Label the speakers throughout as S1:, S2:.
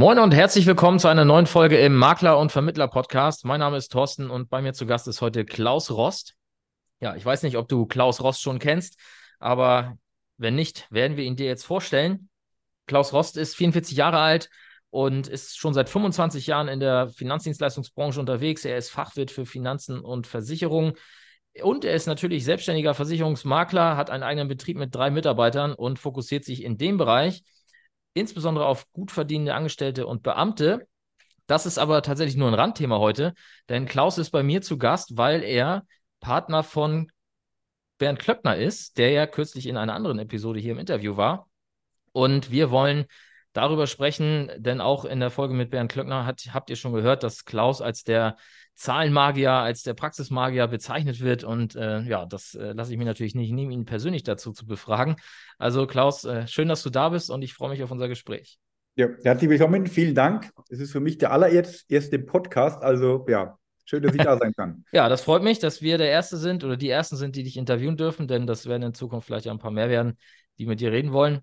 S1: Moin und herzlich willkommen zu einer neuen Folge im Makler- und Vermittler-Podcast. Mein Name ist Thorsten und bei mir zu Gast ist heute Klaus Rost. Ja, ich weiß nicht, ob du Klaus Rost schon kennst, aber wenn nicht, werden wir ihn dir jetzt vorstellen. Klaus Rost ist 44 Jahre alt und ist schon seit 25 Jahren in der Finanzdienstleistungsbranche unterwegs. Er ist Fachwirt für Finanzen und Versicherungen. Und er ist natürlich selbstständiger Versicherungsmakler, hat einen eigenen Betrieb mit drei Mitarbeitern und fokussiert sich in dem Bereich insbesondere auf gut verdienende Angestellte und Beamte. Das ist aber tatsächlich nur ein Randthema heute, denn Klaus ist bei mir zu Gast, weil er Partner von Bernd Klöckner ist, der ja kürzlich in einer anderen Episode hier im Interview war. Und wir wollen darüber sprechen, denn auch in der Folge mit Bernd Klöckner hat, habt ihr schon gehört, dass Klaus als der Zahlenmagier, als der Praxismagier bezeichnet wird. Und äh, ja, das äh, lasse ich mir natürlich nicht nehmen, ihn persönlich dazu zu befragen. Also Klaus, äh, schön, dass du da bist und ich freue mich auf unser Gespräch.
S2: Ja, herzlich willkommen, vielen Dank. Es ist für mich der allererste Podcast, also ja, schön, dass ich da sein kann.
S1: ja, das freut mich, dass wir der Erste sind oder die Ersten sind, die dich interviewen dürfen, denn das werden in Zukunft vielleicht ein paar mehr werden, die mit dir reden wollen.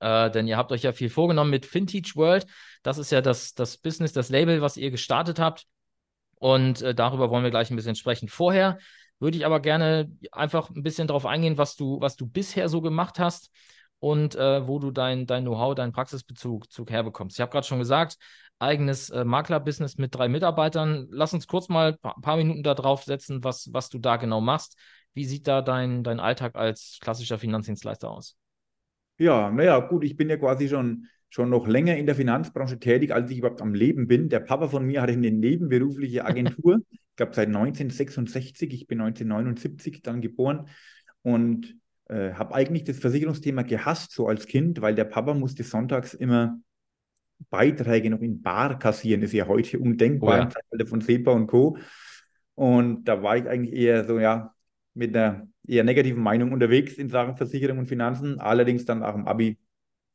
S1: Äh, denn ihr habt euch ja viel vorgenommen mit Vintage World. Das ist ja das, das Business, das Label, was ihr gestartet habt. Und äh, darüber wollen wir gleich ein bisschen sprechen. Vorher würde ich aber gerne einfach ein bisschen darauf eingehen, was du, was du bisher so gemacht hast und äh, wo du dein, dein Know-how, deinen Praxisbezug Zug herbekommst. Ich habe gerade schon gesagt, eigenes äh, Maklerbusiness mit drei Mitarbeitern. Lass uns kurz mal ein paar Minuten da drauf setzen, was, was du da genau machst. Wie sieht da dein, dein Alltag als klassischer Finanzdienstleister aus?
S2: Ja, naja, gut, ich bin ja quasi schon, schon noch länger in der Finanzbranche tätig, als ich überhaupt am Leben bin. Der Papa von mir hatte eine nebenberufliche Agentur, ich glaube seit 1966, ich bin 1979 dann geboren und äh, habe eigentlich das Versicherungsthema gehasst, so als Kind, weil der Papa musste sonntags immer Beiträge noch in Bar kassieren, ist ja heute undenkbar oh ja. im Zeitalter von SEPA und Co. Und da war ich eigentlich eher so, ja, mit einer eher negativen Meinung unterwegs in Sachen Versicherung und Finanzen. Allerdings dann auch im Abi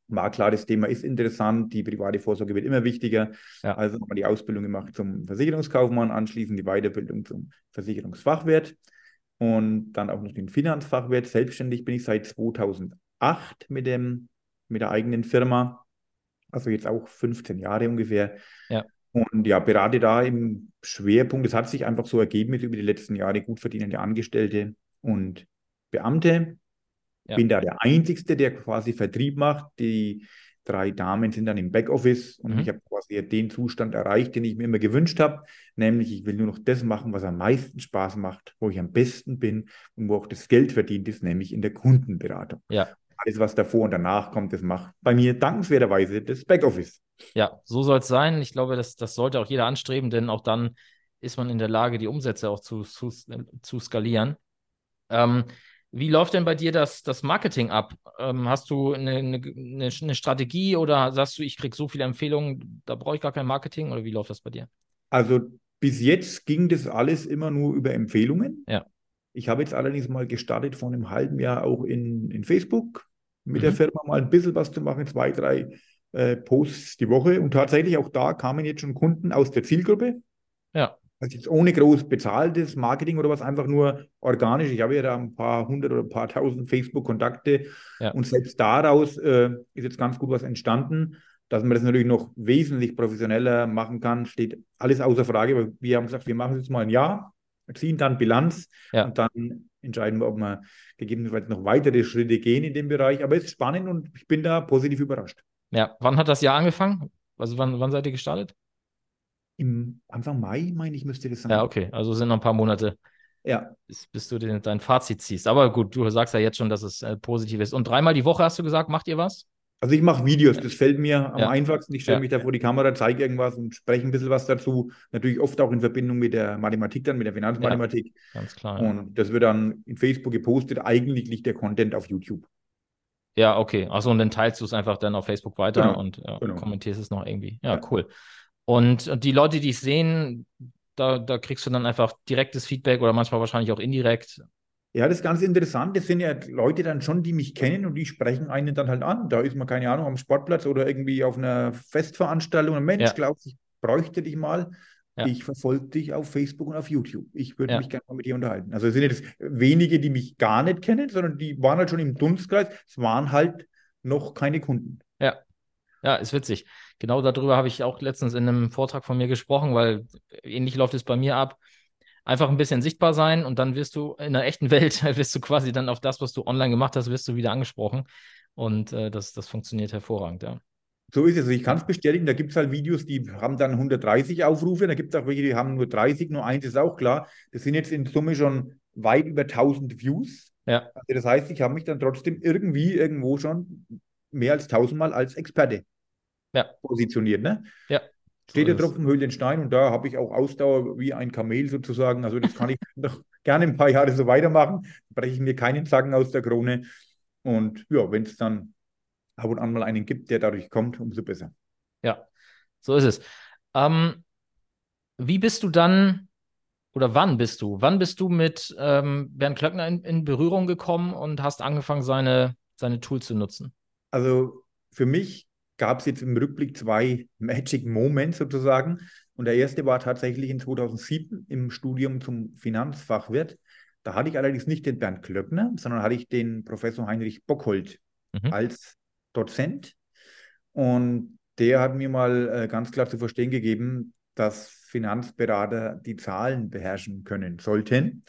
S2: war klar, das Thema ist interessant, die private Vorsorge wird immer wichtiger. Ja. Also haben wir die Ausbildung gemacht zum Versicherungskaufmann, anschließend die Weiterbildung zum Versicherungsfachwirt und dann auch noch den Finanzfachwirt. Selbstständig bin ich seit 2008 mit, dem, mit der eigenen Firma, also jetzt auch 15 Jahre ungefähr. Ja. Und ja, berate da im Schwerpunkt, es hat sich einfach so ergeben über die letzten Jahre, gut verdienende Angestellte und Beamte. Ja. Bin da der Einzige, der quasi Vertrieb macht. Die drei Damen sind dann im Backoffice und mhm. ich habe quasi den Zustand erreicht, den ich mir immer gewünscht habe, nämlich ich will nur noch das machen, was am meisten Spaß macht, wo ich am besten bin und wo auch das Geld verdient ist, nämlich in der Kundenberatung. Ja. Alles, was davor und danach kommt, das macht bei mir dankenswerterweise das Backoffice.
S1: Ja, so soll es sein. Ich glaube, das, das sollte auch jeder anstreben, denn auch dann ist man in der Lage, die Umsätze auch zu, zu, zu skalieren. Ähm, wie läuft denn bei dir das, das Marketing ab? Ähm, hast du eine, eine, eine, Strategie oder sagst du, ich kriege so viele Empfehlungen, da brauche ich gar kein Marketing oder wie läuft das bei dir?
S2: Also bis jetzt ging das alles immer nur über Empfehlungen.
S1: Ja.
S2: Ich habe jetzt allerdings mal gestartet vor einem halben Jahr auch in, in Facebook mit mhm. der Firma mal ein bisschen was zu machen, zwei, drei äh, Posts die Woche. Und tatsächlich auch da kamen jetzt schon Kunden aus der Zielgruppe.
S1: Ja.
S2: Also jetzt ohne groß bezahltes Marketing oder was, einfach nur organisch. Ich habe ja da ein paar hundert oder ein paar tausend Facebook-Kontakte ja. und selbst daraus äh, ist jetzt ganz gut was entstanden. Dass man das natürlich noch wesentlich professioneller machen kann, steht alles außer Frage. Aber wir haben gesagt, wir machen jetzt mal ein Jahr, ziehen dann Bilanz ja. und dann entscheiden wir, ob wir gegebenenfalls noch weitere Schritte gehen in dem Bereich. Aber es ist spannend und ich bin da positiv überrascht.
S1: Ja, wann hat das Jahr angefangen? Also wann, wann seid ihr gestartet?
S2: Im Anfang Mai, meine ich, müsste das sein.
S1: Ja, okay. Also sind noch ein paar Monate,
S2: ja.
S1: bis, bis du den, dein Fazit ziehst. Aber gut, du sagst ja jetzt schon, dass es äh, positiv ist. Und dreimal die Woche hast du gesagt, macht ihr was?
S2: Also ich mache Videos, das fällt mir am ja. einfachsten. Ich stelle ja. mich da vor die Kamera, zeige irgendwas und spreche ein bisschen was dazu. Natürlich oft auch in Verbindung mit der Mathematik dann, mit der Finanzmathematik.
S1: Ja, ganz klar.
S2: Und das wird dann in Facebook gepostet. Eigentlich liegt der Content auf YouTube.
S1: Ja, okay. Achso, und dann teilst du es einfach dann auf Facebook weiter genau. und genau. kommentierst es noch irgendwie. Ja, cool. Und die Leute, die es sehen, da, da kriegst du dann einfach direktes Feedback oder manchmal wahrscheinlich auch indirekt.
S2: Ja, das ist ganz interessant. Das sind ja Leute dann schon, die mich kennen und die sprechen einen dann halt an. Da ist man, keine Ahnung, am Sportplatz oder irgendwie auf einer Festveranstaltung. Mensch, ja. glaubst ich bräuchte dich mal. Ja. Ich verfolge dich auf Facebook und auf YouTube. Ich würde ja. mich gerne mal mit dir unterhalten. Also es sind jetzt wenige, die mich gar nicht kennen, sondern die waren halt schon im Dunstkreis. Es waren halt noch keine Kunden.
S1: Ja, ja, ist witzig. Genau darüber habe ich auch letztens in einem Vortrag von mir gesprochen, weil ähnlich läuft es bei mir ab. Einfach ein bisschen sichtbar sein und dann wirst du in der echten Welt, wirst du quasi dann auf das, was du online gemacht hast, wirst du wieder angesprochen. Und äh, das, das funktioniert hervorragend, ja.
S2: So ist es. Also ich kann es bestätigen, da gibt es halt Videos, die haben dann 130 Aufrufe, da gibt es auch welche, die haben nur 30, nur eins ist auch klar. Das sind jetzt in Summe schon weit über 1000 Views.
S1: Ja.
S2: Also das heißt, ich habe mich dann trotzdem irgendwie irgendwo schon mehr als tausendmal als Experte
S1: ja.
S2: positioniert. Ne?
S1: Ja.
S2: Steht der Tropfen höhlt den Stein und da habe ich auch Ausdauer wie ein Kamel sozusagen. Also das kann ich noch gerne ein paar Jahre so weitermachen. Breche ich mir keinen Zacken aus der Krone. Und ja, wenn es dann ab und an mal einen gibt, der dadurch kommt, umso besser.
S1: Ja, so ist es. Ähm, wie bist du dann oder wann bist du? Wann bist du mit ähm, Bernd Klöckner in, in, Berührung gekommen und hast angefangen, seine, seine Tools zu nutzen?
S2: Also für mich gab es jetzt im Rückblick zwei Magic Moments sozusagen. Und der erste war tatsächlich in 2007 im Studium zum Finanzfachwirt. Da hatte ich allerdings nicht den Bernd Klöckner, sondern hatte ich den Professor Heinrich Bockhold mhm. als Dozent. Und der hat mir mal äh, ganz klar zu verstehen gegeben, dass Finanzberater die Zahlen beherrschen können sollten.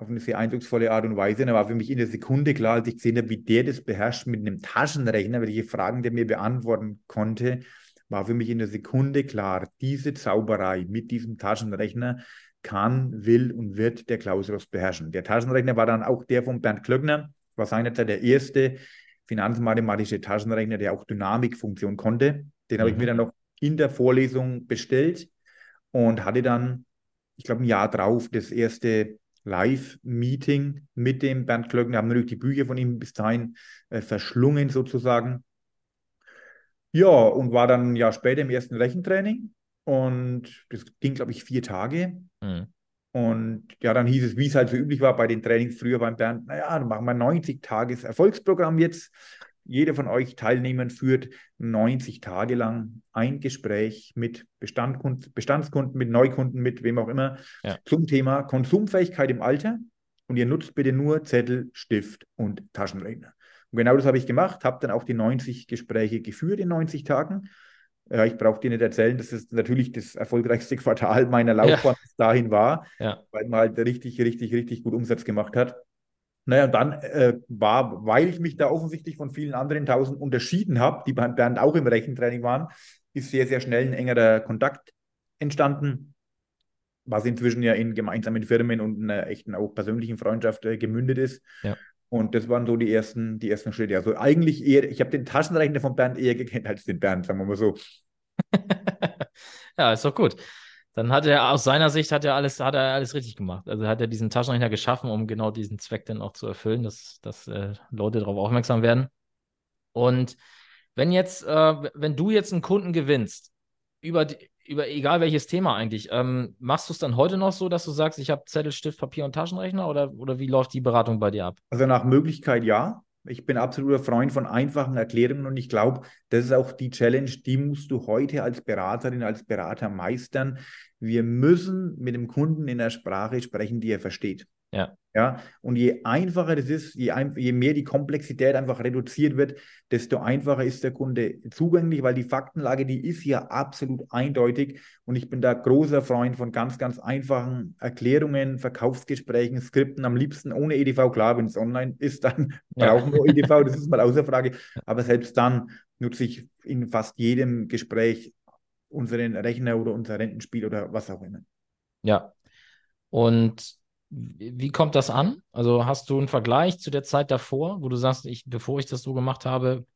S2: Auf eine sehr eindrucksvolle Art und Weise. Da war für mich in der Sekunde klar, als ich gesehen habe, wie der das beherrscht mit einem Taschenrechner, welche Fragen der mir beantworten konnte, war für mich in der Sekunde klar, diese Zauberei mit diesem Taschenrechner kann, will und wird der Klaus Ross beherrschen. Der Taschenrechner war dann auch der von Bernd Klöckner, war seinerzeit der erste finanzmathematische Taschenrechner, der auch Dynamikfunktion konnte. Den mhm. habe ich mir dann noch in der Vorlesung bestellt und hatte dann, ich glaube, ein Jahr drauf das erste Live-Meeting mit dem Bernd Klöckner. Wir haben natürlich die Bücher von ihm bis dahin äh, verschlungen sozusagen. Ja, und war dann ein Jahr später im ersten Rechentraining und das ging, glaube ich, vier Tage. Mhm. Und ja, dann hieß es, wie es halt so üblich war bei den Trainings früher beim Bernd, naja, dann machen wir 90 Tages Erfolgsprogramm jetzt. Jeder von euch Teilnehmern führt 90 Tage lang ein Gespräch mit Bestandskunden, mit Neukunden, mit wem auch immer ja. zum Thema Konsumfähigkeit im Alter. Und ihr nutzt bitte nur Zettel, Stift und Taschenrechner. Und genau das habe ich gemacht, habe dann auch die 90 Gespräche geführt in 90 Tagen ja, ich brauche dir nicht erzählen, dass es natürlich das erfolgreichste Quartal meiner Laufbahn ja. dahin war,
S1: ja.
S2: weil man halt richtig, richtig, richtig gut Umsatz gemacht hat. Naja, und dann äh, war, weil ich mich da offensichtlich von vielen anderen tausend unterschieden habe, die beim Bernd auch im Rechentraining waren, ist sehr, sehr schnell ein engerer Kontakt entstanden, was inzwischen ja in gemeinsamen Firmen und einer echten auch persönlichen Freundschaft äh, gemündet ist.
S1: Ja.
S2: Und das waren so die ersten, die ersten Schritte. Also eigentlich eher, ich habe den Taschenrechner von Bernd eher gekannt als den Bernd, sagen wir mal so.
S1: ja, ist doch gut. Dann hat er aus seiner Sicht hat er alles, hat er alles richtig gemacht. Also hat er diesen Taschenrechner geschaffen, um genau diesen Zweck dann auch zu erfüllen, dass, dass äh, Leute darauf aufmerksam werden. Und wenn jetzt, äh, wenn du jetzt einen Kunden gewinnst, über, die, über egal welches Thema eigentlich, ähm, machst du es dann heute noch so, dass du sagst, ich habe Zettel, Stift, Papier und Taschenrechner oder, oder wie läuft die Beratung bei dir ab?
S2: Also nach Möglichkeit ja. Ich bin absoluter Freund von einfachen Erklärungen und ich glaube, das ist auch die Challenge, die musst du heute als Beraterin, als Berater meistern. Wir müssen mit dem Kunden in der Sprache sprechen, die er versteht.
S1: Ja.
S2: Ja, und je einfacher das ist, je, ein, je mehr die Komplexität einfach reduziert wird, desto einfacher ist der Kunde zugänglich, weil die Faktenlage, die ist ja absolut eindeutig. Und ich bin da großer Freund von ganz, ganz einfachen Erklärungen, Verkaufsgesprächen, Skripten, am liebsten ohne EDV. Klar, wenn es online ist, dann ja. brauchen wir EDV, das ist mal außer Frage. Aber selbst dann nutze ich in fast jedem Gespräch unseren Rechner oder unser Rentenspiel oder was auch immer.
S1: Ja. Und wie kommt das an? Also hast du einen Vergleich zu der Zeit davor, wo du sagst, ich, bevor ich das so gemacht habe?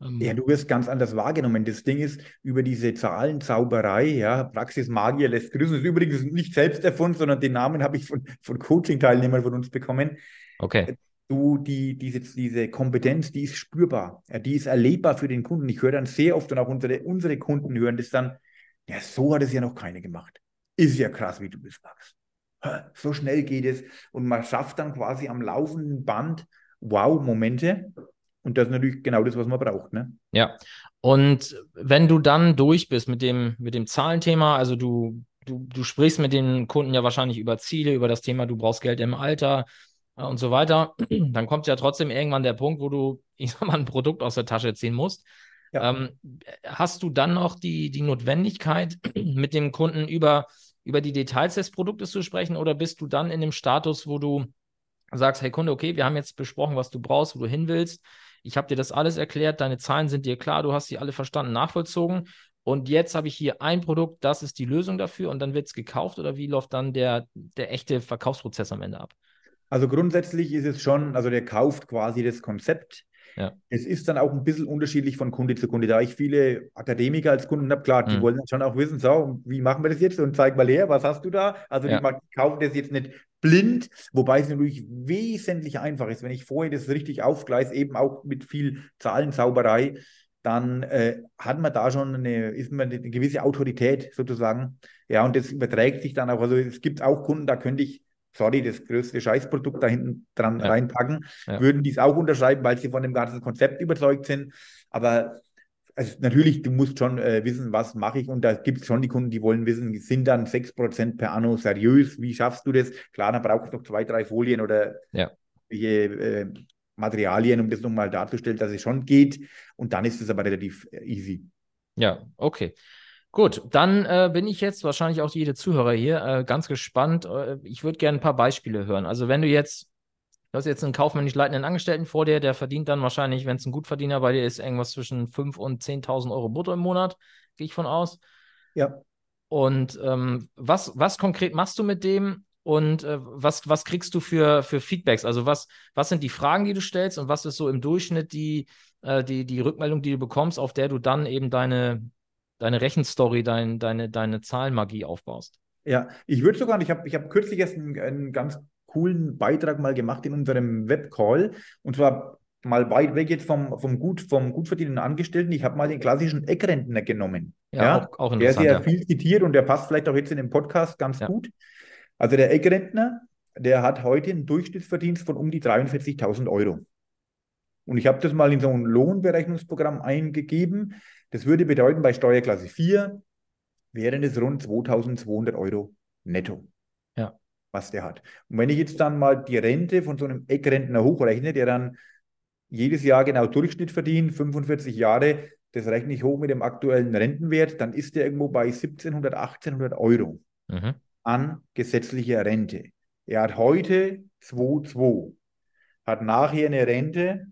S2: Ähm ja, du wirst ganz anders wahrgenommen. Das Ding ist, über diese Zahlenzauberei, ja, Praxis Magier lässt grüßen. Das ist übrigens nicht selbst erfunden, sondern den Namen habe ich von, von Coaching-Teilnehmern von uns bekommen.
S1: Okay.
S2: Du, die, diese, diese Kompetenz, die ist spürbar, ja, die ist erlebbar für den Kunden. Ich höre dann sehr oft und auch unsere, unsere Kunden hören das dann, ja, so hat es ja noch keine gemacht. Ist ja krass, wie du das machst so schnell geht es. Und man schafft dann quasi am laufenden Band Wow-Momente. Und das ist natürlich genau das, was man braucht. Ne?
S1: Ja. Und wenn du dann durch bist mit dem, mit dem Zahlenthema, also du, du, du sprichst mit den Kunden ja wahrscheinlich über Ziele, über das Thema, du brauchst Geld im Alter und so weiter, dann kommt ja trotzdem irgendwann der Punkt, wo du, ich sag mal, ein Produkt aus der Tasche ziehen musst. Ja. Ähm, hast du dann noch die, die Notwendigkeit, mit dem Kunden über, über die Details des Produktes zu sprechen oder bist du dann in dem Status, wo du sagst, hey Kunde, okay, wir haben jetzt besprochen, was du brauchst, wo du hin willst. Ich habe dir das alles erklärt, deine Zahlen sind dir klar, du hast sie alle verstanden, nachvollzogen. Und jetzt habe ich hier ein Produkt, das ist die Lösung dafür und dann wird es gekauft oder wie läuft dann der, der echte Verkaufsprozess am Ende ab?
S2: Also grundsätzlich ist es schon, also der kauft quasi das Konzept. Ja. Es ist dann auch ein bisschen unterschiedlich von Kunde zu Kunde. Da ich viele Akademiker als Kunden habe, klar, die mhm. wollen dann schon auch wissen, so, wie machen wir das jetzt und zeig mal her, was hast du da? Also ja. die kaufen das jetzt nicht blind, wobei es natürlich wesentlich einfacher ist, wenn ich vorher das richtig aufgleise, eben auch mit viel Zahlensauberei, dann äh, hat man da schon eine, ist man eine gewisse Autorität sozusagen. Ja, und das überträgt sich dann auch. Also es gibt auch Kunden, da könnte ich, sorry, das größte Scheißprodukt da hinten dran ja. reinpacken, ja. würden dies auch unterschreiben, weil sie von dem ganzen Konzept überzeugt sind. Aber also natürlich, du musst schon äh, wissen, was mache ich. Und da gibt es schon die Kunden, die wollen wissen, sind dann 6% per Anno seriös? Wie schaffst du das? Klar, dann brauchst du noch zwei, drei Folien oder ja. äh, Materialien, um das nochmal darzustellen, dass es schon geht. Und dann ist es aber relativ äh, easy.
S1: Ja, okay. Gut, dann äh, bin ich jetzt wahrscheinlich auch jede Zuhörer hier äh, ganz gespannt. Äh, ich würde gerne ein paar Beispiele hören. Also wenn du jetzt Du hast jetzt einen kaufmännisch leitenden Angestellten vor dir, der verdient dann wahrscheinlich, wenn es ein Gutverdiener bei dir ist, irgendwas zwischen 5.000 und 10.000 Euro brutto im Monat, gehe ich von aus.
S2: Ja.
S1: Und ähm, was, was konkret machst du mit dem und äh, was, was kriegst du für, für Feedbacks? Also was, was sind die Fragen, die du stellst und was ist so im Durchschnitt die, äh, die, die Rückmeldung, die du bekommst, auf der du dann eben deine, deine Rechenstory, dein, deine, deine Zahlenmagie aufbaust?
S2: Ja, ich würde sogar, ich habe ich hab kürzlich erst einen, einen ganz coolen Beitrag mal gemacht in unserem Webcall. Und zwar mal weit weg jetzt vom, vom, gut, vom gut verdienenden Angestellten. Ich habe mal den klassischen Eckrentner genommen. Ja, ja auch, auch Der ist ja viel zitiert und der passt vielleicht auch jetzt in dem Podcast ganz ja. gut. Also der Eckrentner, der hat heute einen Durchschnittsverdienst von um die 43.000 Euro. Und ich habe das mal in so ein Lohnberechnungsprogramm eingegeben. Das würde bedeuten, bei Steuerklasse 4 wären es rund 2.200 Euro netto. Ja was der hat. Und wenn ich jetzt dann mal die Rente von so einem Eckrentner hochrechne, der dann jedes Jahr genau Durchschnitt verdient, 45 Jahre, das rechne ich hoch mit dem aktuellen Rentenwert, dann ist der irgendwo bei 1700, 1800 Euro mhm. an gesetzlicher Rente. Er hat heute 2,2, hat nachher eine Rente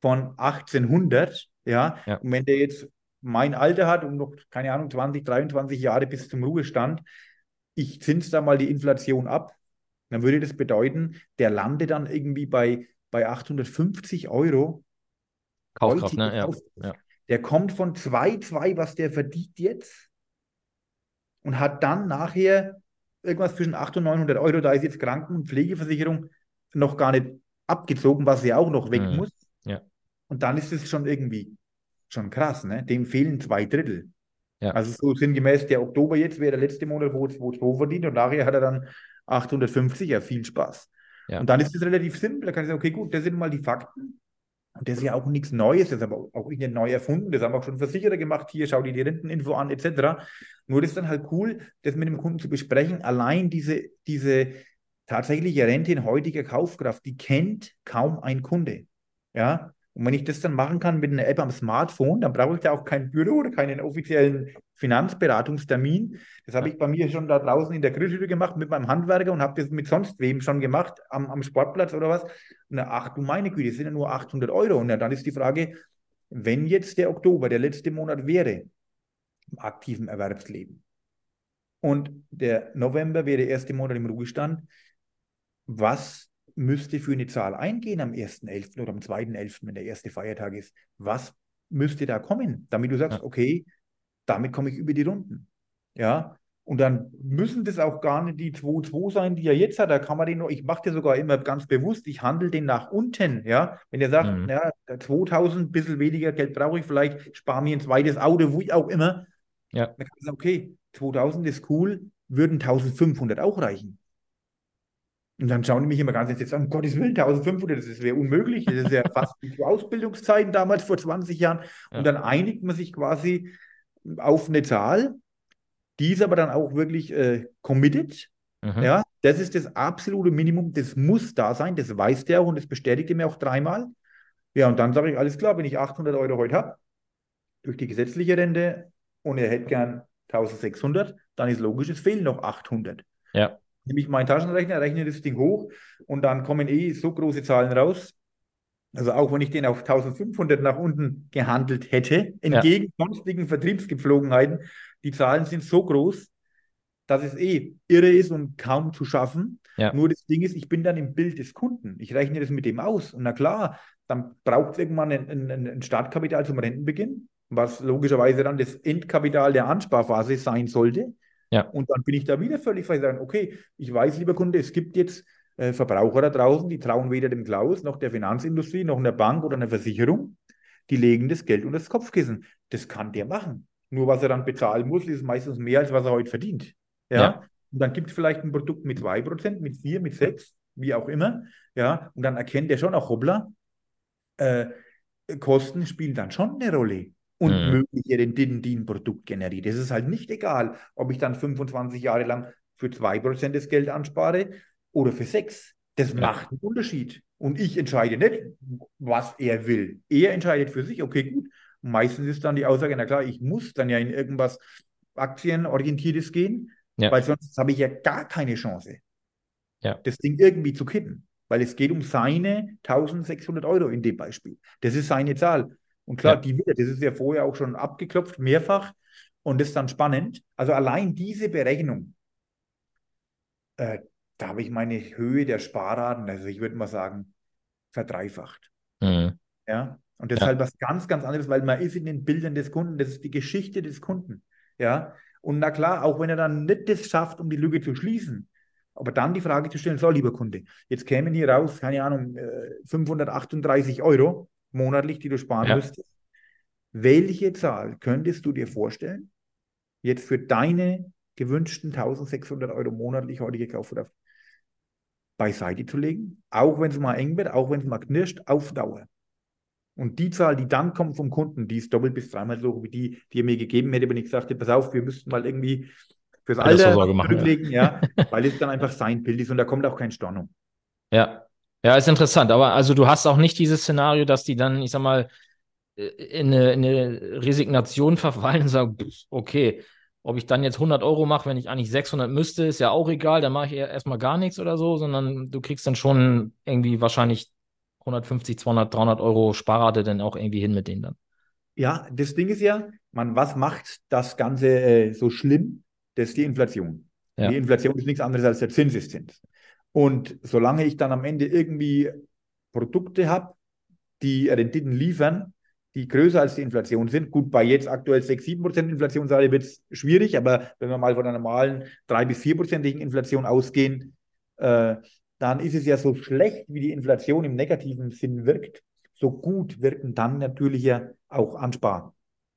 S2: von 1800, ja, ja. und wenn der jetzt mein Alter hat und noch, keine Ahnung, 20, 23 Jahre bis zum Ruhestand, ich zins da mal die Inflation ab, dann würde das bedeuten, der landet dann irgendwie bei, bei 850 Euro.
S1: Kaufkraft, ne? Ja.
S2: ja. Der kommt von 2,2, was der verdient jetzt und hat dann nachher irgendwas zwischen 800 und 900 Euro. Da ist jetzt Kranken- und Pflegeversicherung noch gar nicht abgezogen, was ja auch noch weg mhm. muss. Ja. Und dann ist es schon irgendwie schon krass, ne? Dem fehlen zwei Drittel. Ja. Also so sinngemäß, der Oktober jetzt wäre der letzte Monat, wo es 2 verdient und nachher hat er dann 850, ja, viel Spaß. Ja. Und dann ist es relativ simpel, da kann ich sagen, okay, gut, das sind mal die Fakten. Und das ist ja auch nichts Neues, das ist aber auch nicht neu erfunden, das haben auch schon Versicherer gemacht, hier, schau dir die Renteninfo an, etc. Nur das ist dann halt cool, das mit dem Kunden zu besprechen. Allein diese, diese tatsächliche Rente in heutiger Kaufkraft, die kennt kaum ein Kunde. Ja, und wenn ich das dann machen kann mit einer App am Smartphone, dann brauche ich ja auch kein Büro oder keinen offiziellen Finanzberatungstermin. Das habe ich bei mir schon da draußen in der Grillhütte gemacht mit meinem Handwerker und habe das mit sonst wem schon gemacht, am, am Sportplatz oder was. Und dann, ach du meine Güte, das sind ja nur 800 Euro. Und dann ist die Frage, wenn jetzt der Oktober der letzte Monat wäre im aktiven Erwerbsleben und der November wäre der erste Monat im Ruhestand, was müsste für eine Zahl eingehen am 1.11. oder am 2.11., wenn der erste Feiertag ist? Was müsste da kommen, damit du sagst, okay, damit komme ich über die Runden. Ja, und dann müssen das auch gar nicht die 2-2 sein, die er jetzt hat. Da kann man den noch, ich mache das sogar immer ganz bewusst, ich handle den nach unten. Ja, wenn er sagt, mhm. ja, 2000, ein bisschen weniger Geld brauche ich vielleicht, spare mir ein zweites Auto, wo ich auch immer. Ja. Dann kann man sagen, okay, 2000 ist cool, würden 1500 auch reichen. Und dann schauen die mich immer ganz jetzt an, um Gottes Willen, 1500, das wäre unmöglich. Das ist ja fast wie zu Ausbildungszeiten damals vor 20 Jahren. Und ja. dann einigt man sich quasi auf eine Zahl, die ist aber dann auch wirklich äh, committed. Mhm. Ja, das ist das absolute Minimum, das muss da sein, das weiß der auch und das bestätigt er mir auch dreimal. Ja, und dann sage ich, alles klar, wenn ich 800 Euro heute habe, durch die gesetzliche Rente und er hätte gern 1600, dann ist logisch, es fehlen noch 800.
S1: Ja.
S2: Nehme ich meinen Taschenrechner, rechne das Ding hoch und dann kommen eh so große Zahlen raus. Also auch wenn ich den auf 1500 nach unten gehandelt hätte, entgegen ja. sonstigen Vertriebsgepflogenheiten, die Zahlen sind so groß, dass es eh irre ist und kaum zu schaffen. Ja. Nur das Ding ist, ich bin dann im Bild des Kunden. Ich rechne das mit dem aus. Und na klar, dann braucht es irgendwann ein, ein, ein Startkapital zum Rentenbeginn, was logischerweise dann das Endkapital der Ansparphase sein sollte. Ja. Und dann bin ich da wieder völlig frei sagen, okay, ich weiß, lieber Kunde, es gibt jetzt äh, Verbraucher da draußen, die trauen weder dem Klaus noch der Finanzindustrie noch einer Bank oder einer Versicherung. Die legen das Geld unter das Kopfkissen. Das kann der machen. Nur was er dann bezahlen muss, ist meistens mehr, als was er heute verdient. Ja. ja. Und dann gibt es vielleicht ein Produkt mit 2%, mit 4, mit 6, wie auch immer. Ja. Und dann erkennt er schon auch, hoppla, äh, Kosten spielen dann schon eine Rolle und mhm. mögliche Renditen, die ein Produkt generiert. Es ist halt nicht egal, ob ich dann 25 Jahre lang für 2% das Geld anspare oder für 6. Das ja. macht einen Unterschied. Und ich entscheide nicht, was er will. Er entscheidet für sich, okay, gut. meistens ist dann die Aussage, na klar, ich muss dann ja in irgendwas Aktienorientiertes gehen, ja. weil sonst habe ich ja gar keine Chance, ja. das Ding irgendwie zu kippen. Weil es geht um seine 1600 Euro in dem Beispiel. Das ist seine Zahl. Und klar, ja. die wird, das ist ja vorher auch schon abgeklopft, mehrfach. Und das ist dann spannend. Also allein diese Berechnung, äh, da habe ich meine Höhe der Sparraten, also ich würde mal sagen, verdreifacht. Mhm. Ja. Und das ja. ist halt was ganz, ganz anderes, weil man ist in den Bildern des Kunden, das ist die Geschichte des Kunden. Ja. Und na klar, auch wenn er dann nicht das schafft, um die Lücke zu schließen, aber dann die Frage zu stellen, so, lieber Kunde, jetzt kämen hier raus, keine Ahnung, 538 äh, Euro monatlich, die du sparen ja. müsstest. Welche Zahl könntest du dir vorstellen, jetzt für deine gewünschten 1600 Euro monatlich heute gekauft oder beiseite zu legen, auch wenn es mal eng wird, auch wenn es mal knirscht, auf Dauer. Und die Zahl, die dann kommt vom Kunden, die ist doppelt bis dreimal so wie die, die er mir gegeben hätte, wenn ich sagte, pass auf, wir müssten mal irgendwie fürs Alter zurücklegen, ja. ja, weil es dann einfach sein Bild ist und da kommt auch kein Stornung.
S1: Ja, ja, ist interessant. Aber also du hast auch nicht dieses Szenario, dass die dann, ich sag mal, äh, in eine, in eine Resignation verfallen und sagen, okay, ob ich dann jetzt 100 Euro mache, wenn ich eigentlich 600 müsste, ist ja auch egal, dann mache ich erstmal gar nichts oder so, sondern du kriegst dann schon irgendwie wahrscheinlich 150, 200, 300 Euro Sparrate dann auch irgendwie hin mit denen dann.
S2: Ja, das Ding ist ja, man, was macht das Ganze äh, so schlimm? Das ist die Inflation. Ja. Die Inflation ist nichts anderes als der Zinseszins. Und solange ich dann am Ende irgendwie Produkte habe, die Renditen liefern, die größer als die Inflation sind. Gut, bei jetzt aktuell 6, 7 Prozent Inflationsrate wird es schwierig, aber wenn wir mal von einer normalen 3 bis 4-prozentigen Inflation ausgehen, äh, dann ist es ja so schlecht, wie die Inflation im negativen Sinn wirkt, so gut wirken dann natürlich ja auch Anspar.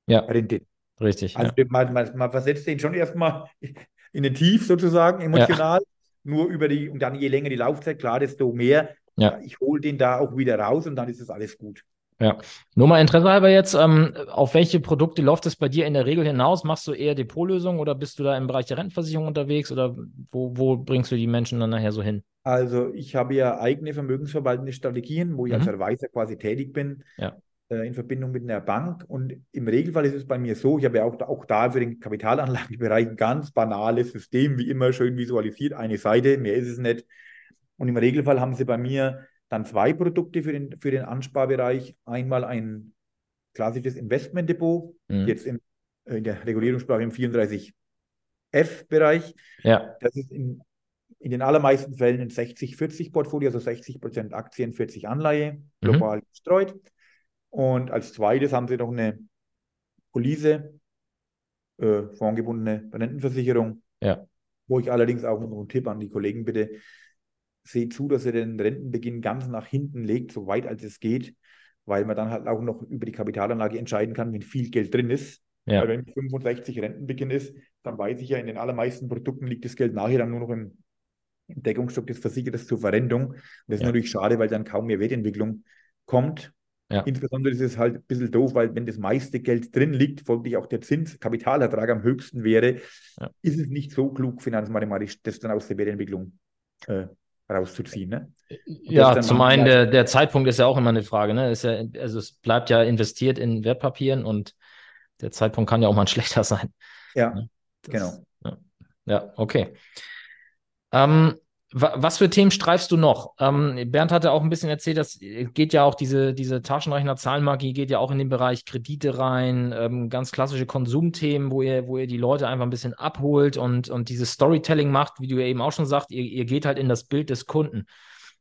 S1: Ja, Renditen. richtig.
S2: Also ja. man, man, man, versetzt den schon erstmal in den Tief sozusagen, emotional. Ja. Nur über die, und dann je länger die Laufzeit, klar, desto mehr. Ja. Ich hole den da auch wieder raus und dann ist es alles gut.
S1: Ja, nur mal Interesse halber jetzt, ähm, auf welche Produkte läuft es bei dir in der Regel hinaus? Machst du eher Depotlösungen oder bist du da im Bereich der Rentenversicherung unterwegs oder wo, wo bringst du die Menschen dann nachher so hin?
S2: Also ich habe ja eigene vermögensverwaltende Strategien, wo ich mhm. als Verweiser quasi tätig bin, ja. Äh, in Verbindung mit einer Bank. Und im Regelfall ist es bei mir so, ich habe ja auch, auch da für den Kapitalanlagebereich ein ganz banales System, wie immer schön visualisiert, eine Seite, mehr ist es nicht. Und im Regelfall haben sie bei mir dann zwei Produkte für den, für den Ansparbereich. Einmal ein klassisches Investmentdepot, mhm. jetzt in, in der Regulierungssprache im 34F-Bereich. Ja. Das ist in, in den allermeisten Fällen ein 60-40-Portfolio, also 60 Prozent Aktien, 40 Anleihe, mhm. global mhm. gestreut. Und als zweites haben sie noch eine Police, äh, fondgebundene Rentenversicherung, ja. wo ich allerdings auch noch einen Tipp an die Kollegen bitte, seht zu, dass ihr den Rentenbeginn ganz nach hinten legt, so weit als es geht, weil man dann halt auch noch über die Kapitalanlage entscheiden kann, wenn viel Geld drin ist. Ja. Weil wenn 65 Rentenbeginn ist, dann weiß ich ja, in den allermeisten Produkten liegt das Geld nachher dann nur noch im, im Deckungsstock des Versicherers zur Verrentung. Und das ja. ist natürlich schade, weil dann kaum mehr Wertentwicklung kommt. Ja. Insbesondere ist es halt ein bisschen doof, weil wenn das meiste Geld drin liegt, folglich auch der Zins, Kapitalertrag am höchsten wäre, ja. ist es nicht so klug finanzmathematisch, das dann aus der Wertentwicklung äh, rauszuziehen. Ne?
S1: Ja, zum einen, der, der Zeitpunkt ist ja auch immer eine Frage. Ne? Ist ja, also es bleibt ja investiert in Wertpapieren und der Zeitpunkt kann ja auch mal schlechter sein.
S2: Ja, das, genau.
S1: Ja, ja okay. Ähm, was für Themen streifst du noch? Ähm, Bernd hatte auch ein bisschen erzählt, dass geht ja auch diese, diese Taschenrechner-Zahlenmagie geht ja auch in den Bereich Kredite rein, ähm, ganz klassische Konsumthemen, wo ihr, wo ihr die Leute einfach ein bisschen abholt und, und dieses Storytelling macht, wie du ja eben auch schon sagst, ihr, ihr geht halt in das Bild des Kunden.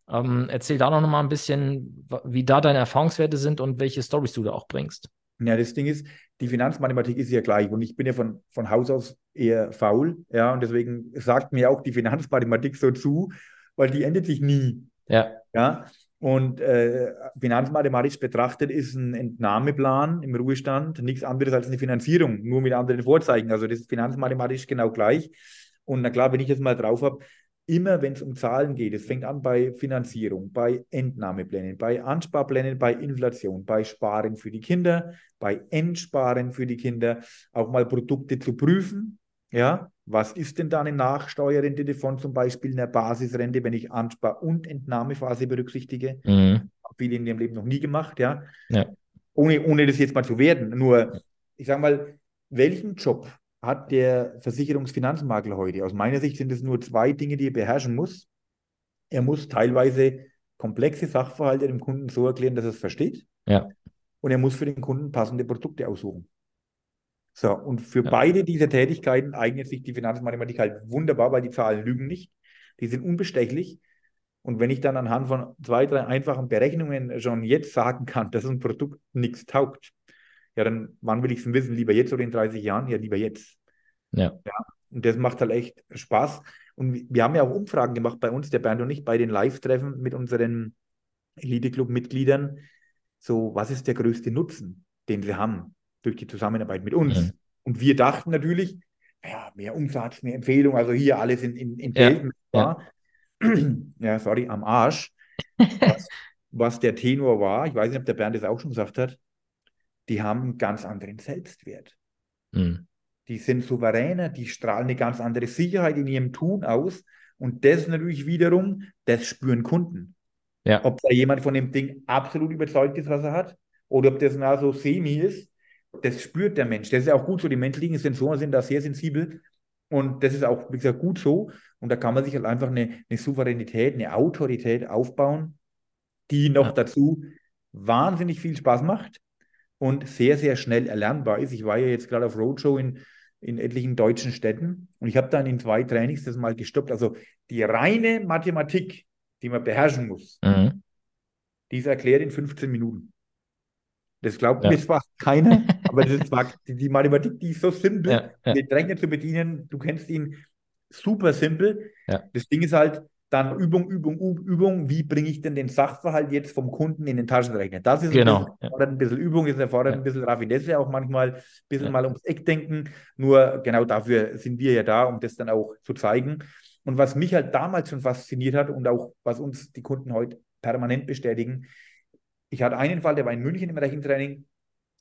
S1: Ähm, erzähl da noch mal ein bisschen, wie da deine Erfahrungswerte sind und welche Stories du da auch bringst.
S2: Ja, das Ding ist, die Finanzmathematik ist ja gleich und ich bin ja von, von Haus aus eher faul, ja, und deswegen sagt mir auch die Finanzmathematik so zu, weil die endet sich nie.
S1: Ja.
S2: Ja. Und äh, finanzmathematisch betrachtet ist ein Entnahmeplan im Ruhestand nichts anderes als eine Finanzierung, nur mit anderen Vorzeichen. Also das ist finanzmathematisch genau gleich. Und na klar, wenn ich das mal drauf habe, immer wenn es um Zahlen geht, es fängt an bei Finanzierung, bei Entnahmeplänen, bei Ansparplänen, bei Inflation, bei Sparen für die Kinder, bei Entsparen für die Kinder, auch mal Produkte zu prüfen. Ja, was ist denn da eine Nachsteuerrente von zum Beispiel einer Basisrente, wenn ich Anspar- und Entnahmephase berücksichtige? Mhm. Viele in ihrem Leben noch nie gemacht, ja. ja. Ohne, ohne das jetzt mal zu werden. Nur, ich sage mal, welchen Job hat der Versicherungsfinanzmakler heute? Aus meiner Sicht sind es nur zwei Dinge, die er beherrschen muss. Er muss teilweise komplexe Sachverhalte dem Kunden so erklären, dass er es versteht.
S1: Ja.
S2: Und er muss für den Kunden passende Produkte aussuchen. So, und für ja. beide diese Tätigkeiten eignet sich die Finanzmathematik halt wunderbar, weil die Zahlen lügen nicht. Die sind unbestechlich. Und wenn ich dann anhand von zwei, drei einfachen Berechnungen schon jetzt sagen kann, dass ein Produkt nichts taugt, ja, dann wann will ich es wissen? Lieber jetzt oder in 30 Jahren? Ja, lieber jetzt.
S1: Ja.
S2: ja. Und das macht halt echt Spaß. Und wir haben ja auch Umfragen gemacht bei uns, der Bernd und ich, bei den Live-Treffen mit unseren Elite-Club-Mitgliedern. So, was ist der größte Nutzen, den sie haben durch die Zusammenarbeit mit uns? Mhm. Und wir dachten natürlich, ja, mehr Umsatz, mehr Empfehlung, also hier alles in, in, in Geld. Ja. ja. ja, sorry, am Arsch. Was, was der Tenor war, ich weiß nicht, ob der Bernd das auch schon gesagt hat, die haben einen ganz anderen Selbstwert. Mhm. Die sind souveräner, die strahlen eine ganz andere Sicherheit in ihrem Tun aus. Und das natürlich wiederum, das spüren Kunden. Ja. Ob da jemand von dem Ding absolut überzeugt ist, was er hat, oder ob das na so semi ist, das spürt der Mensch. Das ist ja auch gut so. Die menschlichen Sensoren sind da sehr sensibel. Und das ist auch, wie gesagt, gut so. Und da kann man sich halt einfach eine, eine Souveränität, eine Autorität aufbauen, die noch ja. dazu wahnsinnig viel Spaß macht und sehr, sehr schnell erlernbar ist. Ich war ja jetzt gerade auf Roadshow in, in etlichen deutschen Städten und ich habe dann in zwei Trainings das mal gestoppt. Also die reine Mathematik, die man beherrschen muss, mhm. die ist erklärt in 15 Minuten. Das glaubt ja. mir zwar keiner, aber das ist zwar, die, die, Mathematik, die ist so simpel, ja, ja. den Rechner zu bedienen, du kennst ihn super simpel. Ja. Das Ding ist halt, dann Übung, Übung, Übung. Wie bringe ich denn den Sachverhalt jetzt vom Kunden in den Taschenrechner? Das ist
S1: genau.
S2: ein bisschen, erfordert ein bisschen Übung, das erfordert ja. ein bisschen Raffinesse, auch manchmal ein bisschen ja. mal ums Eck denken. Nur genau dafür sind wir ja da, um das dann auch zu zeigen. Und was mich halt damals schon fasziniert hat und auch was uns die Kunden heute permanent bestätigen, ich hatte einen Fall, der war in München im Rechentraining.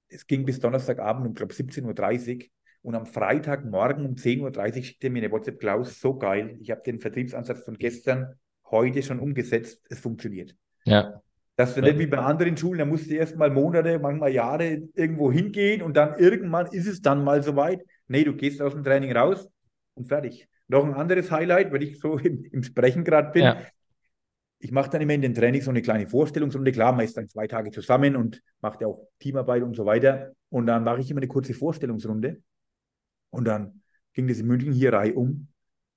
S2: Es ging bis Donnerstagabend um, glaube 17.30 Uhr. Und am Freitagmorgen um 10.30 Uhr schickt er mir eine WhatsApp, Klaus, so geil. Ich habe den Vertriebsansatz von gestern heute schon umgesetzt. Es funktioniert.
S1: Ja.
S2: Das ist ja. nicht wie bei anderen Schulen, da musste erst mal Monate, manchmal Jahre irgendwo hingehen und dann irgendwann ist es dann mal soweit. Nee, du gehst aus dem Training raus und fertig. Noch ein anderes Highlight, wenn ich so im, im Sprechen gerade bin. Ja. Ich mache dann immer in den Trainings so eine kleine Vorstellungsrunde. Klar, man ist dann zwei Tage zusammen und macht ja auch Teamarbeit und so weiter. Und dann mache ich immer eine kurze Vorstellungsrunde. Und dann ging das in München hier Reihe um.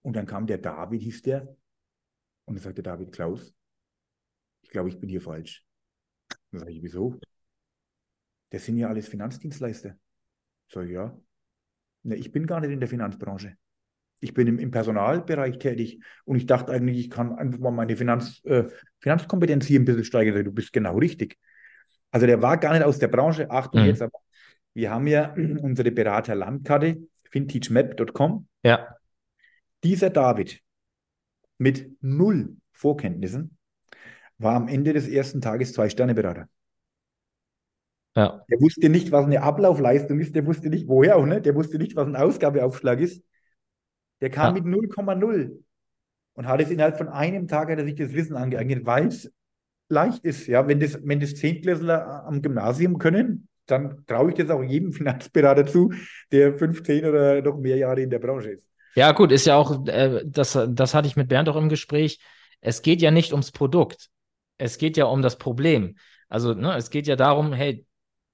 S2: Und dann kam der David, hieß der. Und dann sagte David Klaus, ich glaube, ich bin hier falsch. Dann sage ich, wieso? Das sind ja alles Finanzdienstleister. Sag ich, ja. Ne, ich bin gar nicht in der Finanzbranche. Ich bin im, im Personalbereich tätig und ich dachte eigentlich, ich kann einfach mal meine Finanz, äh, Finanzkompetenz hier ein bisschen steigern. Du bist genau richtig. Also der war gar nicht aus der Branche. Achtung, mhm. jetzt aber. Wir haben ja unsere Berater-Landkarte vintagemap.com.
S1: Ja.
S2: Dieser David mit null Vorkenntnissen war am Ende des ersten Tages Zwei-Sterne-Berater. Ja. Der wusste nicht, was eine Ablaufleistung ist, der wusste nicht, woher auch, ne? Der wusste nicht, was ein Ausgabeaufschlag ist. Der kam ja. mit 0,0. und hat es innerhalb von einem Tag hat er sich das Wissen angeeignet, weil es leicht ist. Ja, wenn das, wenn das Zehntklässler am Gymnasium können, dann traue ich das auch jedem Finanzberater zu, der 15 oder noch mehr Jahre in der Branche ist.
S1: Ja, gut, ist ja auch, äh, das, das hatte ich mit Bernd auch im Gespräch. Es geht ja nicht ums Produkt. Es geht ja um das Problem. Also, ne, es geht ja darum, hey,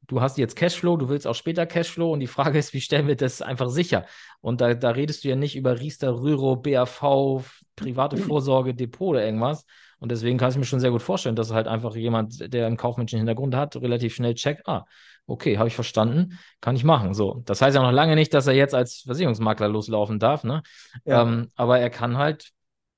S1: du hast jetzt Cashflow, du willst auch später Cashflow und die Frage ist, wie stellen wir das einfach sicher? Und da, da redest du ja nicht über Riester, Rüro, BAV, private Vorsorge, Depot oder irgendwas. Und deswegen kann ich mir schon sehr gut vorstellen, dass halt einfach jemand, der einen kaufmännischen Hintergrund hat, relativ schnell checkt, ah, okay, habe ich verstanden, kann ich machen. So, das heißt ja noch lange nicht, dass er jetzt als Versicherungsmakler loslaufen darf, ne? Ja. Ähm, aber er kann halt,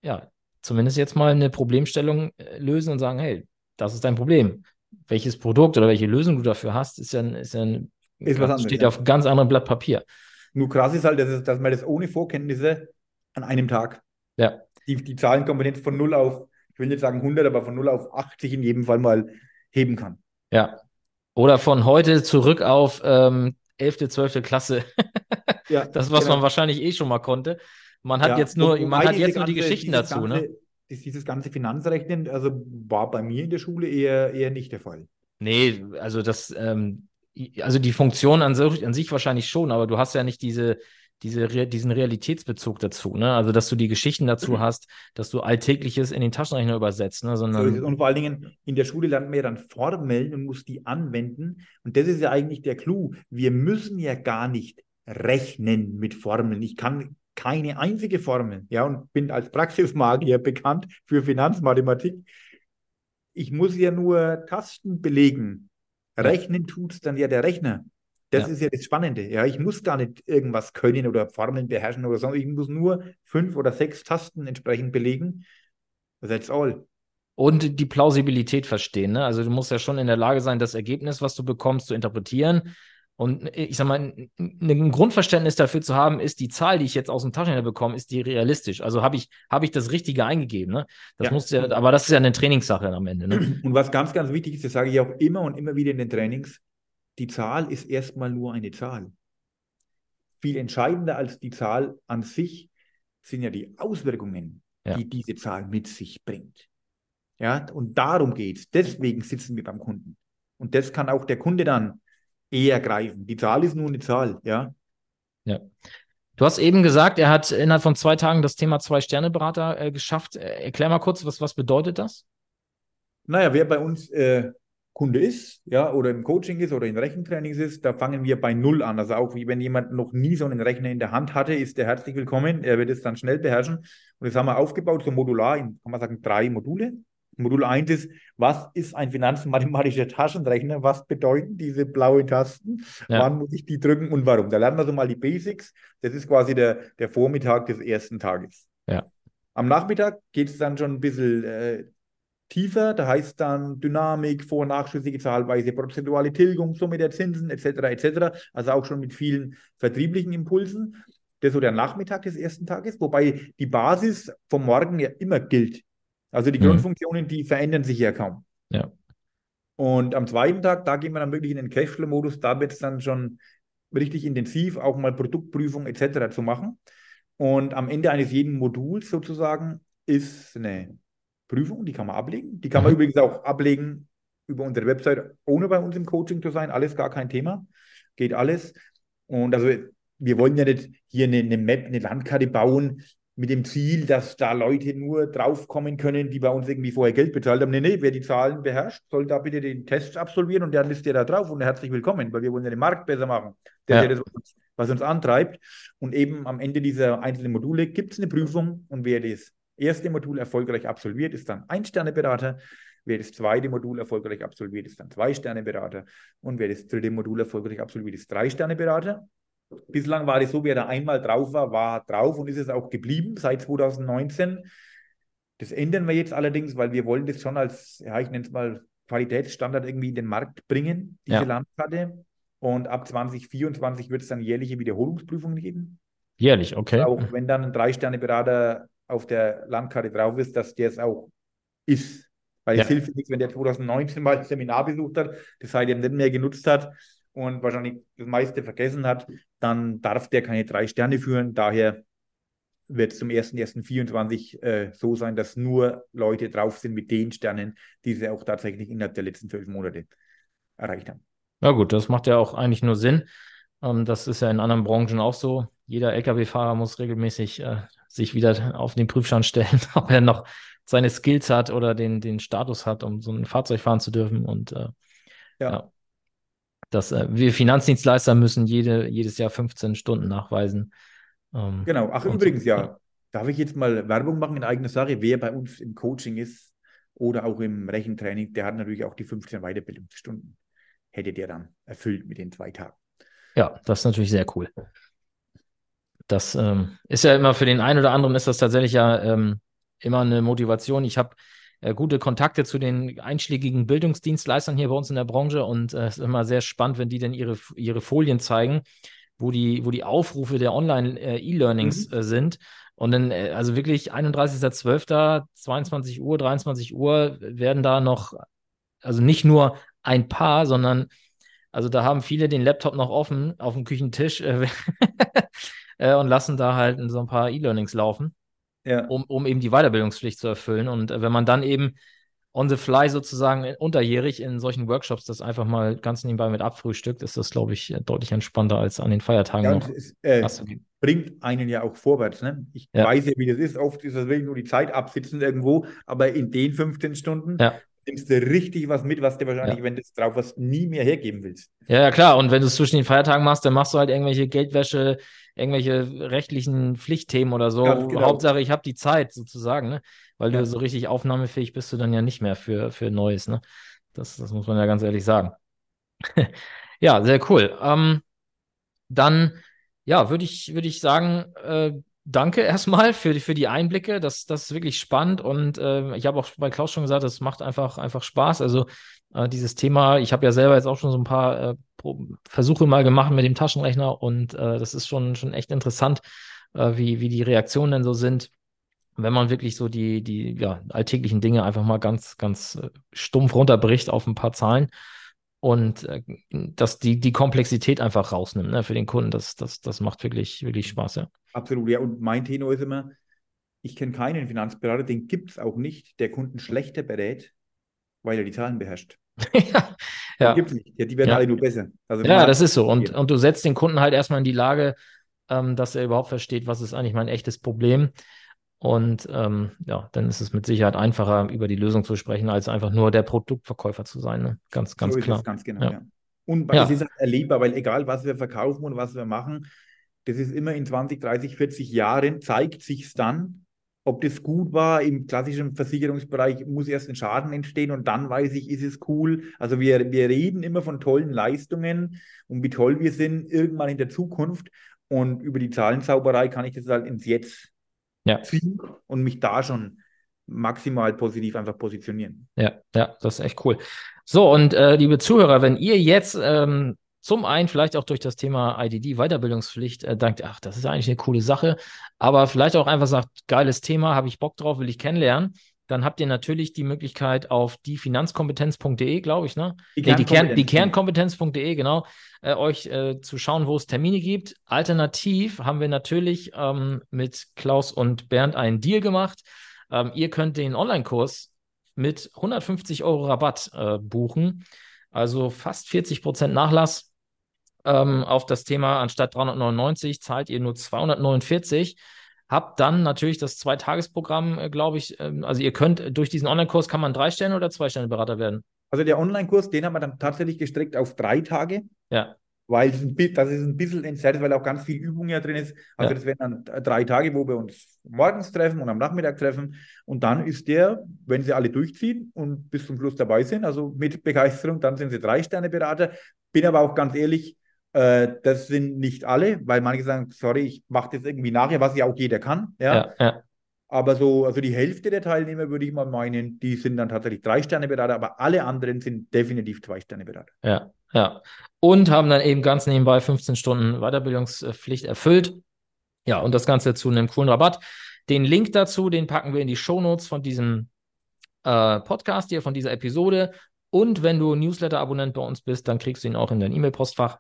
S1: ja, zumindest jetzt mal eine Problemstellung äh, lösen und sagen, hey, das ist dein Problem welches Produkt oder welche Lösung du dafür hast, ist ja, ist ja ein, ist was anderes, steht ja. auf ganz anderen Blatt Papier.
S2: Nur krass ist halt, dass, dass man das ohne Vorkenntnisse an einem Tag,
S1: ja.
S2: die, die Zahlenkompetenz von 0 auf, ich will nicht sagen 100, aber von 0 auf 80 in jedem Fall mal heben kann.
S1: Ja. Oder von heute zurück auf ähm, 11., 12. Klasse. ja, das, was genau. man wahrscheinlich eh schon mal konnte. Man hat ja. jetzt nur, man hat jetzt nur die Geschichten dazu,
S2: ganze,
S1: ne?
S2: dieses ganze Finanzrechnen, also war bei mir in der Schule eher, eher nicht der Fall.
S1: Nee, also das, ähm, also die Funktion an an sich wahrscheinlich schon, aber du hast ja nicht diese, diese, diesen Realitätsbezug dazu, ne? Also, dass du die Geschichten dazu mhm. hast, dass du Alltägliches in den Taschenrechner übersetzt, ne? Sondern
S2: so und vor allen Dingen in der Schule lernt man ja dann Formeln und muss die anwenden. Und das ist ja eigentlich der Clou. Wir müssen ja gar nicht rechnen mit Formeln. Ich kann keine einzige Formel, ja, und bin als Praxismagier bekannt für Finanzmathematik. Ich muss ja nur Tasten belegen. Rechnen tut es dann ja der Rechner. Das ja. ist ja das Spannende. Ja, ich muss gar nicht irgendwas können oder Formeln beherrschen oder so. Ich muss nur fünf oder sechs Tasten entsprechend belegen. That's all.
S1: Und die Plausibilität verstehen. Ne? Also du musst ja schon in der Lage sein, das Ergebnis, was du bekommst, zu interpretieren und ich sag mal, ein Grundverständnis dafür zu haben, ist die Zahl, die ich jetzt aus dem Taschenrechner bekomme, ist die realistisch? Also habe ich, hab ich das Richtige eingegeben? Ne? Das ja. muss ja, aber das ist ja eine Trainingssache am Ende. Ne?
S2: Und was ganz, ganz wichtig ist, das sage ich auch immer und immer wieder in den Trainings, die Zahl ist erstmal nur eine Zahl. Viel entscheidender als die Zahl an sich sind ja die Auswirkungen, ja. die diese Zahl mit sich bringt. Ja, und darum geht es. Deswegen sitzen wir beim Kunden. Und das kann auch der Kunde dann eher greifen. Die Zahl ist nur eine Zahl, ja.
S1: Ja. Du hast eben gesagt, er hat innerhalb von zwei Tagen das Thema Zwei-Sterne-Berater äh, geschafft. Äh, erklär mal kurz, was, was bedeutet das?
S2: Naja, wer bei uns äh, Kunde ist, ja, oder im Coaching ist oder in Rechentrainings ist, da fangen wir bei Null an. Also auch wie wenn jemand noch nie so einen Rechner in der Hand hatte, ist er herzlich willkommen. Er wird es dann schnell beherrschen. Und das haben wir aufgebaut, so modular in, kann man sagen, drei Module. Modul 1 ist, was ist ein finanzmathematischer Taschenrechner? Was bedeuten diese blauen Tasten? Ja. Wann muss ich die drücken und warum? Da lernen wir so mal die Basics. Das ist quasi der, der Vormittag des ersten Tages.
S1: Ja.
S2: Am Nachmittag geht es dann schon ein bisschen äh, tiefer. Da heißt dann Dynamik, vor- und nachschüssige Zahlweise, prozentuale Tilgung, Summe der Zinsen etc. etc. Also auch schon mit vielen vertrieblichen Impulsen. Das ist so der Nachmittag des ersten Tages, wobei die Basis vom Morgen ja immer gilt. Also die mhm. Grundfunktionen, die verändern sich ja kaum.
S1: Ja.
S2: Und am zweiten Tag, da gehen wir dann wirklich in den Cashflow-Modus, da wird es dann schon richtig intensiv, auch mal Produktprüfung etc. zu machen. Und am Ende eines jeden Moduls sozusagen ist eine Prüfung, die kann man ablegen. Die kann man mhm. übrigens auch ablegen über unsere Website, ohne bei uns im Coaching zu sein. Alles gar kein Thema. Geht alles. Und also wir wollen ja nicht hier eine, eine Map, eine Landkarte bauen, mit dem Ziel, dass da Leute nur draufkommen können, die bei uns irgendwie vorher Geld bezahlt haben. Nee, nee, wer die Zahlen beherrscht, soll da bitte den Test absolvieren und dann ist der da drauf und herzlich willkommen, weil wir wollen ja den Markt besser machen. Das ja. ist ja das, was uns, was uns antreibt. Und eben am Ende dieser einzelnen Module gibt es eine Prüfung und wer das erste Modul erfolgreich absolviert, ist dann Ein-Sterne-Berater. Wer das zweite Modul erfolgreich absolviert, ist dann Zwei-Sterne-Berater. Und wer das dritte Modul erfolgreich absolviert, ist Drei-Sterne-Berater. Bislang war es so, wer da einmal drauf war, war drauf und ist es auch geblieben seit 2019. Das ändern wir jetzt allerdings, weil wir wollen das schon als, ja, ich nenne es mal Qualitätsstandard irgendwie in den Markt bringen, diese ja. Landkarte. Und ab 2024 wird es dann jährliche Wiederholungsprüfungen geben.
S1: Jährlich, okay.
S2: Auch wenn dann ein Drei-Sterne-Berater auf der Landkarte drauf ist, dass der es auch ist. Weil ja. es hilft nichts, wenn der 2019 mal ein Seminar besucht hat, das seitdem nicht mehr genutzt hat und wahrscheinlich das meiste vergessen hat, dann darf der keine drei Sterne führen. Daher wird es zum 1.1.24 äh, so sein, dass nur Leute drauf sind mit den Sternen, die sie auch tatsächlich innerhalb der letzten zwölf Monate erreicht haben.
S1: Ja gut, das macht ja auch eigentlich nur Sinn. Ähm, das ist ja in anderen Branchen auch so. Jeder Lkw-Fahrer muss regelmäßig äh, sich wieder auf den Prüfstand stellen, ob er noch seine Skills hat oder den, den Status hat, um so ein Fahrzeug fahren zu dürfen. Und äh, ja. ja. Das, äh, wir Finanzdienstleister müssen jede, jedes Jahr 15 Stunden nachweisen.
S2: Ähm, genau. Ach, übrigens, so, ja. Darf ich jetzt mal Werbung machen in eigener Sache? Wer bei uns im Coaching ist oder auch im Rechentraining, der hat natürlich auch die 15 Weiterbildungsstunden. Hätte der dann erfüllt mit den zwei Tagen.
S1: Ja, das ist natürlich sehr cool. Das ähm, ist ja immer für den einen oder anderen ist das tatsächlich ja ähm, immer eine Motivation. Ich habe äh, gute Kontakte zu den einschlägigen Bildungsdienstleistern hier bei uns in der Branche und äh, es ist immer sehr spannend, wenn die dann ihre, ihre Folien zeigen, wo die, wo die Aufrufe der Online-E-Learnings äh, mhm. äh, sind. Und dann, äh, also wirklich 31.12., 22 Uhr, 23 Uhr werden da noch, also nicht nur ein paar, sondern also da haben viele den Laptop noch offen auf dem Küchentisch äh, und lassen da halt so ein paar E-Learnings laufen ja. um, um eben die Weiterbildungspflicht zu erfüllen. Und äh, wenn man dann eben on the fly sozusagen unterjährig in solchen Workshops das einfach mal ganz nebenbei mit abfrühstückt, ist das, glaube ich, deutlich entspannter als an den Feiertagen ja, noch. Es
S2: äh, bringt einen ja auch vorwärts. Ne? Ich ja. weiß ja, wie das ist. Oft ist das wirklich nur die Zeit absitzen irgendwo, aber in den 15 Stunden ja. nimmst du richtig was mit, was du wahrscheinlich, wenn du es drauf hast, nie mehr hergeben willst.
S1: Ja, ja, klar. Und wenn du es zwischen den Feiertagen machst, dann machst du halt irgendwelche Geldwäsche, irgendwelche rechtlichen Pflichtthemen oder so. Genau. Hauptsache, ich habe die Zeit sozusagen, ne? weil ja. du so richtig aufnahmefähig bist du dann ja nicht mehr für, für Neues. Ne? Das, das muss man ja ganz ehrlich sagen. ja, sehr cool. Ähm, dann, ja, würde ich, würde ich sagen, äh, danke erstmal für, die, für die Einblicke. Das, das ist wirklich spannend und äh, ich habe auch bei Klaus schon gesagt, es macht einfach, einfach Spaß. Also äh, dieses Thema, ich habe ja selber jetzt auch schon so ein paar äh, Versuche mal gemacht mit dem Taschenrechner und äh, das ist schon, schon echt interessant, äh, wie, wie die Reaktionen denn so sind, wenn man wirklich so die, die ja, alltäglichen Dinge einfach mal ganz, ganz äh, stumpf runterbricht auf ein paar Zahlen und äh, dass die, die Komplexität einfach rausnimmt ne, für den Kunden. Das, das, das macht wirklich, wirklich Spaß, ja.
S2: Absolut, ja. Und mein Tenor ist immer, ich kenne keinen Finanzberater, den gibt es auch nicht, der Kunden schlechter berät, weil er die Zahlen beherrscht. ja,
S1: ja. Die, nicht. Ja, die werden ja. alle nur besser. Also ja, das ist so. Und, und du setzt den Kunden halt erstmal in die Lage, ähm, dass er überhaupt versteht, was ist eigentlich mein echtes Problem. Und ähm, ja, dann ist es mit Sicherheit einfacher, über die Lösung zu sprechen, als einfach nur der Produktverkäufer zu sein. Ne? Ganz, ganz so klar.
S2: ganz genau, ja. ja. Und es ist erlebbar, weil egal, was wir verkaufen und was wir machen, das ist immer in 20, 30, 40 Jahren, zeigt sich es dann, ob das gut war. Im klassischen Versicherungsbereich muss erst ein Schaden entstehen und dann weiß ich, ist es cool. Also wir, wir reden immer von tollen Leistungen und wie toll wir sind irgendwann in der Zukunft. Und über die Zahlenzauberei kann ich das halt ins Jetzt ja. ziehen und mich da schon maximal positiv einfach positionieren.
S1: Ja, ja, das ist echt cool. So, und äh, liebe Zuhörer, wenn ihr jetzt ähm, zum einen vielleicht auch durch das Thema IDD, Weiterbildungspflicht, äh, denkt, ach, das ist eigentlich eine coole Sache, aber vielleicht auch einfach sagt, geiles Thema, habe ich Bock drauf, will ich kennenlernen. Dann habt ihr natürlich die Möglichkeit auf diefinanzkompetenz.de, glaube ich, ne? Die, nee, die, Kern, die Kernkompetenz.de, genau, äh, euch äh, zu schauen, wo es Termine gibt. Alternativ haben wir natürlich ähm, mit Klaus und Bernd einen Deal gemacht. Ähm, ihr könnt den Online-Kurs mit 150 Euro Rabatt äh, buchen. Also fast 40 Prozent Nachlass ähm, auf das Thema, anstatt 399 zahlt ihr nur 249. Habt dann natürlich das Zweitagesprogramm, äh, glaube ich. Ähm, also ihr könnt durch diesen Online-Kurs kann man drei Sterne oder zwei Sterne Berater werden.
S2: Also der Online-Kurs, den haben wir dann tatsächlich gestreckt auf drei Tage.
S1: Ja.
S2: Weil das ist ein bisschen entzerrt, weil auch ganz viel Übung ja drin ist. Also ja. das wären dann drei Tage, wo wir uns morgens treffen und am Nachmittag treffen. Und dann ist der, wenn sie alle durchziehen und bis zum Schluss dabei sind, also mit Begeisterung, dann sind sie drei Sterne Berater. Bin aber auch ganz ehrlich, äh, das sind nicht alle, weil manche sagen, sorry, ich mache das irgendwie nachher, was ja auch jeder kann. Ja? ja, ja. Aber so, also die Hälfte der Teilnehmer würde ich mal meinen, die sind dann tatsächlich drei Sterne Berater, aber alle anderen sind definitiv zwei Sterne Berater.
S1: Ja, ja. Und haben dann eben ganz nebenbei 15 Stunden Weiterbildungspflicht erfüllt. Ja, und das Ganze zu einem coolen Rabatt. Den Link dazu, den packen wir in die Shownotes von diesem äh, Podcast hier, von dieser Episode. Und wenn du Newsletter-Abonnent bei uns bist, dann kriegst du ihn auch in dein E-Mail-Postfach.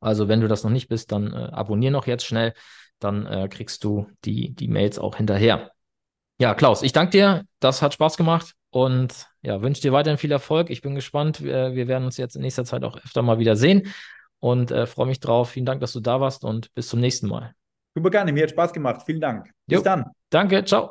S1: Also wenn du das noch nicht bist, dann äh, abonnier noch jetzt schnell. dann äh, kriegst du die, die Mails auch hinterher. Ja, Klaus, ich danke dir. Das hat Spaß gemacht und ja, wünsche dir weiterhin viel Erfolg. Ich bin gespannt. Wir, wir werden uns jetzt in nächster Zeit auch öfter mal wieder sehen und äh, freue mich drauf. Vielen Dank, dass du da warst und bis zum nächsten Mal.
S2: Super gerne, mir hat Spaß gemacht. Vielen Dank.
S1: Bis jo, dann. Danke, ciao.